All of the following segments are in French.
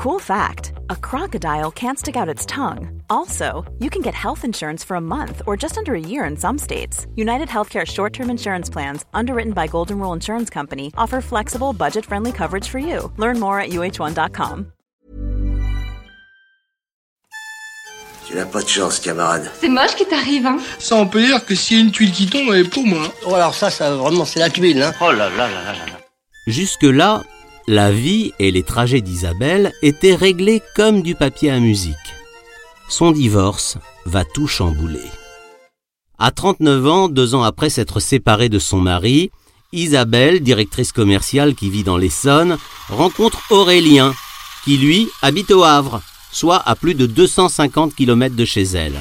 Cool fact a crocodile can't stick out its tongue. Also, you can get health insurance for a month or just under a year in some states. United Healthcare short term insurance plans, underwritten by Golden Rule Insurance Company, offer flexible, budget friendly coverage for you. Learn more at uh1.com. Tu n'as pas de chance, camarade. C'est moche qui t'arrive, hein Ça, on peut dire que s'il y a une tuile qui tombe, elle est pour moi. Oh, alors ça, ça vraiment, c'est la tuile, hein. Oh là là là là là là. Jusque-là, la vie et les trajets d'Isabelle étaient réglés comme du papier à musique. Son divorce va tout chambouler. À 39 ans, deux ans après s'être séparée de son mari, Isabelle, directrice commerciale qui vit dans l'Essonne, rencontre Aurélien, qui lui habite au Havre, soit à plus de 250 km de chez elle.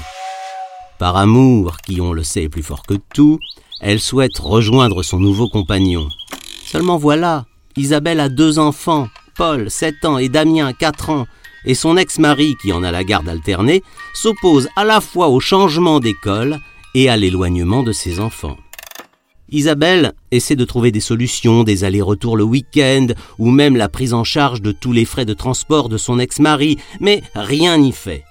Par amour, qui on le sait est plus fort que tout, elle souhaite rejoindre son nouveau compagnon. Seulement voilà, Isabelle a deux enfants, Paul, 7 ans, et Damien, 4 ans, et son ex-mari, qui en a la garde alternée, s'oppose à la fois au changement d'école et à l'éloignement de ses enfants. Isabelle essaie de trouver des solutions, des allers-retours le week-end, ou même la prise en charge de tous les frais de transport de son ex-mari, mais rien n'y fait.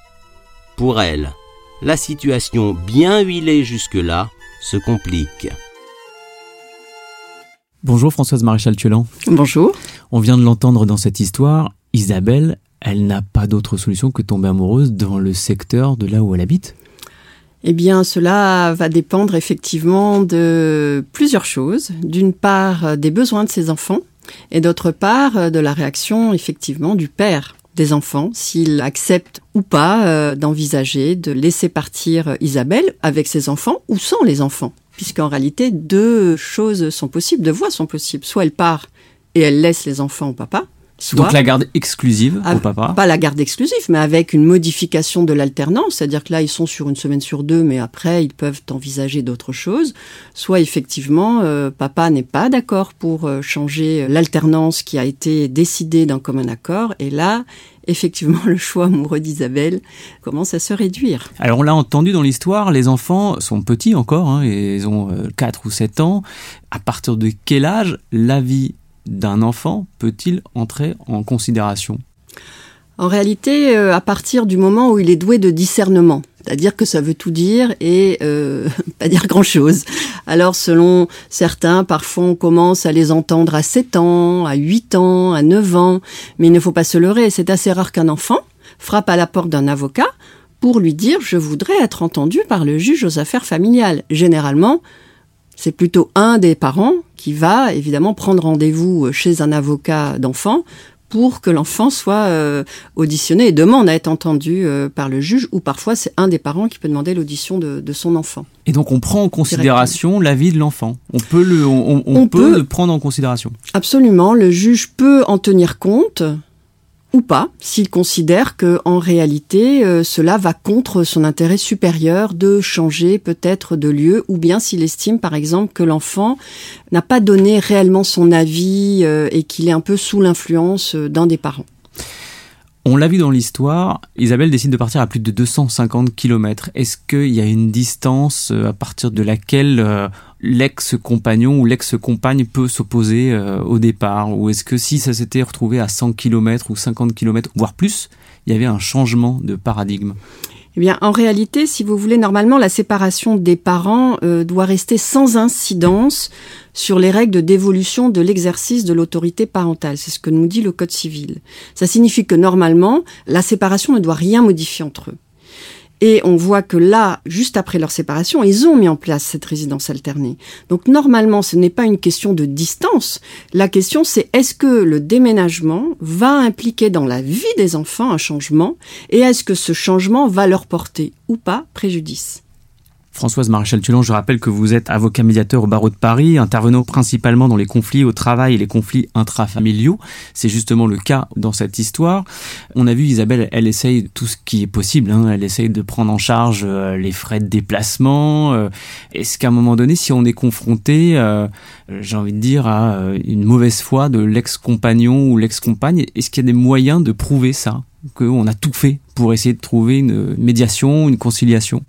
Pour elle, la situation bien huilée jusque-là se complique. Bonjour Françoise Maréchal Thiolan. Bonjour. On vient de l'entendre dans cette histoire. Isabelle, elle n'a pas d'autre solution que tomber amoureuse dans le secteur de là où elle habite? Eh bien, cela va dépendre effectivement de plusieurs choses. D'une part, euh, des besoins de ses enfants et d'autre part, euh, de la réaction effectivement du père des enfants, s'il accepte ou pas euh, d'envisager de laisser partir Isabelle avec ses enfants ou sans les enfants. Puisqu'en réalité, deux choses sont possibles, deux voies sont possibles. Soit elle part et elle laisse les enfants au papa, Soit, Donc la garde exclusive au papa. Pas la garde exclusive, mais avec une modification de l'alternance, c'est-à-dire que là ils sont sur une semaine sur deux, mais après ils peuvent envisager d'autres choses. Soit effectivement, euh, papa n'est pas d'accord pour euh, changer l'alternance qui a été décidée d'un commun accord, et là effectivement le choix amoureux d'Isabelle commence à se réduire. Alors on l'a entendu dans l'histoire, les enfants sont petits encore, hein, et ils ont euh, 4 ou 7 ans. À partir de quel âge la vie d'un enfant peut-il entrer en considération? En réalité, euh, à partir du moment où il est doué de discernement, c'est-à-dire que ça veut tout dire et euh, pas dire grand-chose. Alors selon certains, parfois on commence à les entendre à 7 ans, à 8 ans, à 9 ans, mais il ne faut pas se leurrer, c'est assez rare qu'un enfant frappe à la porte d'un avocat pour lui dire je voudrais être entendu par le juge aux affaires familiales. Généralement, c'est plutôt un des parents qui va évidemment prendre rendez-vous chez un avocat d'enfant pour que l'enfant soit euh, auditionné et demande à être entendu euh, par le juge, ou parfois c'est un des parents qui peut demander l'audition de, de, son enfant. Et donc on prend en considération la vie de l'enfant. On peut le, on, on, on peut, peut le prendre en considération. Absolument, le juge peut en tenir compte ou pas, s'il considère que en réalité euh, cela va contre son intérêt supérieur de changer peut-être de lieu, ou bien s'il estime par exemple que l'enfant n'a pas donné réellement son avis euh, et qu'il est un peu sous l'influence euh, d'un des parents. On l'a vu dans l'histoire, Isabelle décide de partir à plus de 250 km. Est-ce qu'il y a une distance à partir de laquelle euh, l'ex-compagnon ou l'ex-compagne peut s'opposer euh, au départ? Ou est-ce que si ça s'était retrouvé à 100 km ou 50 km, voire plus, il y avait un changement de paradigme? Eh bien, en réalité, si vous voulez, normalement, la séparation des parents euh, doit rester sans incidence sur les règles de dévolution de l'exercice de l'autorité parentale. C'est ce que nous dit le Code civil. Ça signifie que normalement, la séparation ne doit rien modifier entre eux. Et on voit que là, juste après leur séparation, ils ont mis en place cette résidence alternée. Donc normalement, ce n'est pas une question de distance. La question, c'est est-ce que le déménagement va impliquer dans la vie des enfants un changement? Et est-ce que ce changement va leur porter ou pas préjudice? Françoise Maréchal-Tulon, je rappelle que vous êtes avocat médiateur au barreau de Paris, intervenant principalement dans les conflits au travail et les conflits intrafamiliaux. C'est justement le cas dans cette histoire. On a vu Isabelle, elle essaye tout ce qui est possible. Hein. Elle essaye de prendre en charge euh, les frais de déplacement. Euh, Est-ce qu'à un moment donné, si on est confronté, euh, j'ai envie de dire, à une mauvaise foi de l'ex-compagnon ou l'ex-compagne, est-ce qu'il y a des moyens de prouver ça? Qu'on a tout fait pour essayer de trouver une médiation, une conciliation?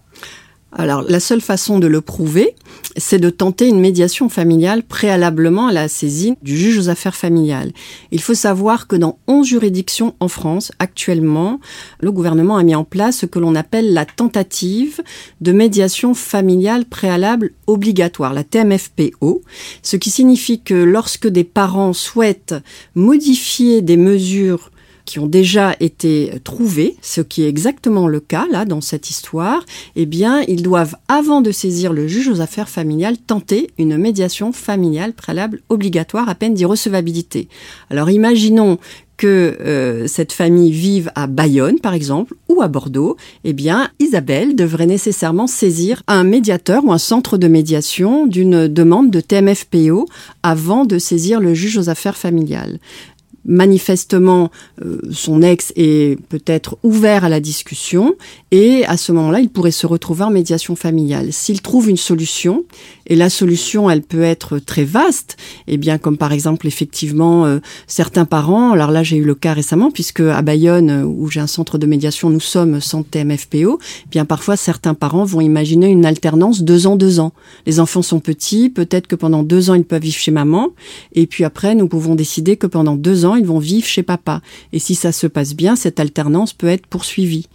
Alors, la seule façon de le prouver, c'est de tenter une médiation familiale préalablement à la saisine du juge aux affaires familiales. Il faut savoir que dans 11 juridictions en France, actuellement, le gouvernement a mis en place ce que l'on appelle la tentative de médiation familiale préalable obligatoire, la TMFPO, ce qui signifie que lorsque des parents souhaitent modifier des mesures qui ont déjà été trouvés, ce qui est exactement le cas là dans cette histoire, eh ils doivent, avant de saisir le juge aux affaires familiales, tenter une médiation familiale préalable obligatoire à peine d'irrecevabilité. Alors, imaginons que euh, cette famille vive à Bayonne, par exemple, ou à Bordeaux, eh Isabelle devrait nécessairement saisir un médiateur ou un centre de médiation d'une demande de TMFPO avant de saisir le juge aux affaires familiales manifestement euh, son ex est peut-être ouvert à la discussion et à ce moment-là, il pourrait se retrouver en médiation familiale. S'il trouve une solution, et la solution, elle peut être très vaste, eh bien comme par exemple effectivement euh, certains parents, alors là j'ai eu le cas récemment puisque à Bayonne où j'ai un centre de médiation, nous sommes sans TMFPO, eh bien parfois certains parents vont imaginer une alternance deux ans deux ans. Les enfants sont petits, peut-être que pendant deux ans ils peuvent vivre chez maman, et puis après nous pouvons décider que pendant deux ans ils vont vivre chez papa. Et si ça se passe bien, cette alternance peut être poursuivie.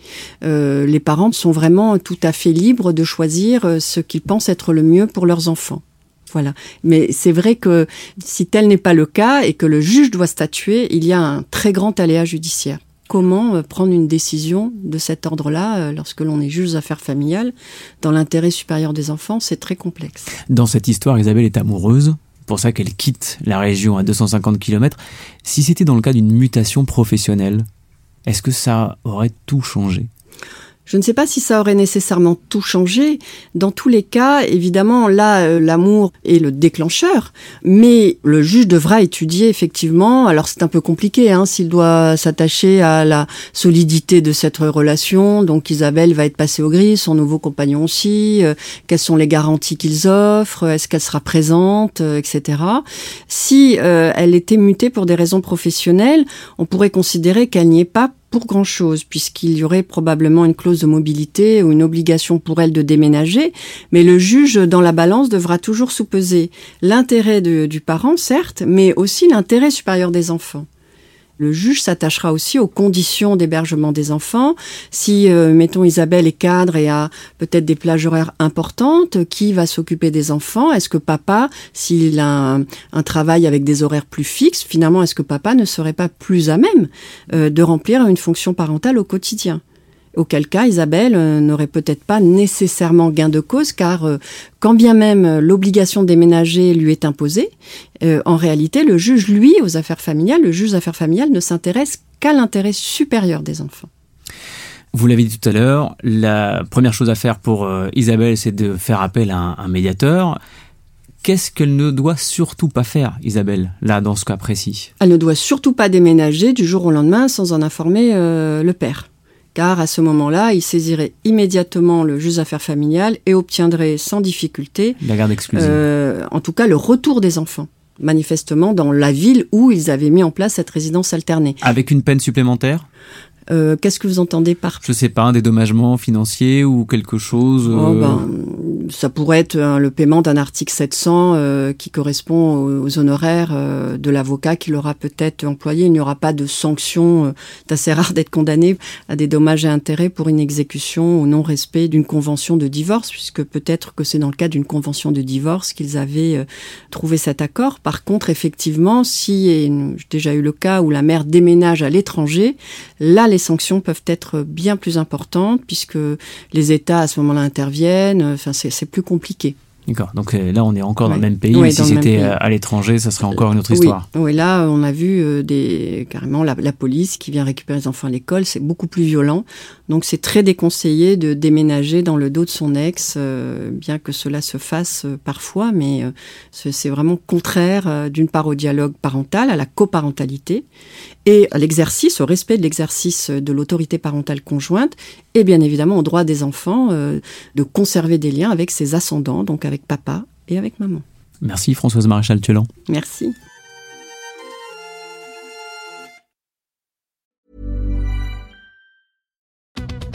Euh, les parents sont vraiment tout à fait libres de choisir euh, ce qu'ils pensent être le mieux pour leurs enfants. Voilà. Mais c'est vrai que si tel n'est pas le cas et que le juge doit statuer, il y a un très grand aléa judiciaire. Comment euh, prendre une décision de cet ordre-là lorsque l'on est juge d'affaires familiales dans l'intérêt supérieur des enfants C'est très complexe. Dans cette histoire, Isabelle est amoureuse pour ça qu'elle quitte la région à 250 km. Si c'était dans le cas d'une mutation professionnelle, est-ce que ça aurait tout changé? Je ne sais pas si ça aurait nécessairement tout changé. Dans tous les cas, évidemment, là, euh, l'amour est le déclencheur, mais le juge devra étudier effectivement. Alors c'est un peu compliqué, hein, s'il doit s'attacher à la solidité de cette relation. Donc Isabelle va être passée au gris, son nouveau compagnon aussi. Euh, quelles sont les garanties qu'ils offrent? Est-ce qu'elle sera présente, euh, etc. Si elle était mutée pour des raisons professionnelles, on pourrait considérer qu'elle n'y est pas pour grand-chose, puisqu'il y aurait probablement une clause de mobilité ou une obligation pour elle de déménager, mais le juge, dans la balance, devra toujours sous-peser l'intérêt du parent, certes, mais aussi l'intérêt supérieur des enfants. Le juge s'attachera aussi aux conditions d'hébergement des enfants. Si, euh, mettons, Isabelle est cadre et a peut-être des plages horaires importantes, qui va s'occuper des enfants? Est-ce que papa, s'il a un, travail avec des horaires plus fixes, finalement, est-ce que papa ne serait pas plus à même euh, de remplir une fonction parentale au quotidien? Auquel cas, Isabelle euh, n'aurait peut-être pas nécessairement gain de cause, car euh, quand bien même euh, l'obligation de déménager lui est imposée, en réalité, le juge, lui, aux affaires familiales, le juge affaires familiales ne s'intéresse qu'à l'intérêt supérieur des enfants. Vous l'avez dit tout à l'heure, la première chose à faire pour Isabelle, c'est de faire appel à un, médiateur. Qu'est-ce qu'elle ne doit surtout pas faire, Isabelle, là, dans ce cas précis? Elle ne doit surtout pas déménager du jour au lendemain sans en informer le père car à ce moment-là, il saisirait immédiatement le juge d'affaires familiales et obtiendrait sans difficulté la garde exclusive. Euh, en tout cas, le retour des enfants manifestement dans la ville où ils avaient mis en place cette résidence alternée. Avec une peine supplémentaire? Euh, Qu'est-ce que vous entendez par Je sais pas, un dédommagement financier ou quelque chose oh, euh, ben, ça pourrait être euh, le paiement d'un article 700 euh, qui correspond aux, honoraires euh, de l'avocat qu'il aura peut-être employé. Il n'y aura pas de sanction. C'est assez rare d'être condamné à des dommages et intérêts pour une exécution au non-respect d'une convention de divorce, puisque peut-être que c'est dans le cadre d'une convention de divorce qu'ils avaient trouvé cet accord. Par contre, effectivement, si, j'ai déjà eu le cas où la mère déménage à l'étranger, là, les sanctions peuvent être bien plus importantes, puisque les États à ce moment-là interviennent. C'est plus compliqué. D'accord. Donc euh, là, on est encore dans le même pays. si c'était euh, à l'étranger, ça serait encore une autre histoire. Oui, là, on a vu euh, des, carrément la, police qui vient récupérer les enfants à l'école. C'est beaucoup plus violent. Donc c'est très déconseillé de déménager dans le dos de son ex, bien que cela se fasse parfois, mais c'est vraiment contraire d'une part au dialogue parental, à la coparentalité, et à l'exercice, au respect de l'exercice de l'autorité parentale conjointe, et bien évidemment au droit des enfants de conserver des liens avec ses ascendants, donc avec avec papa et avec maman. Merci Françoise Maréchal-Tuelan. Merci.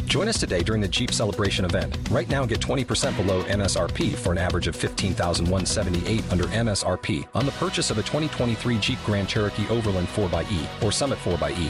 Join us today during the Jeep Celebration event. Right now, get 20% below MSRP for an average of 15178 under MSRP on the purchase of a 2023 Jeep Grand Cherokee Overland 4xE or Summit 4xE.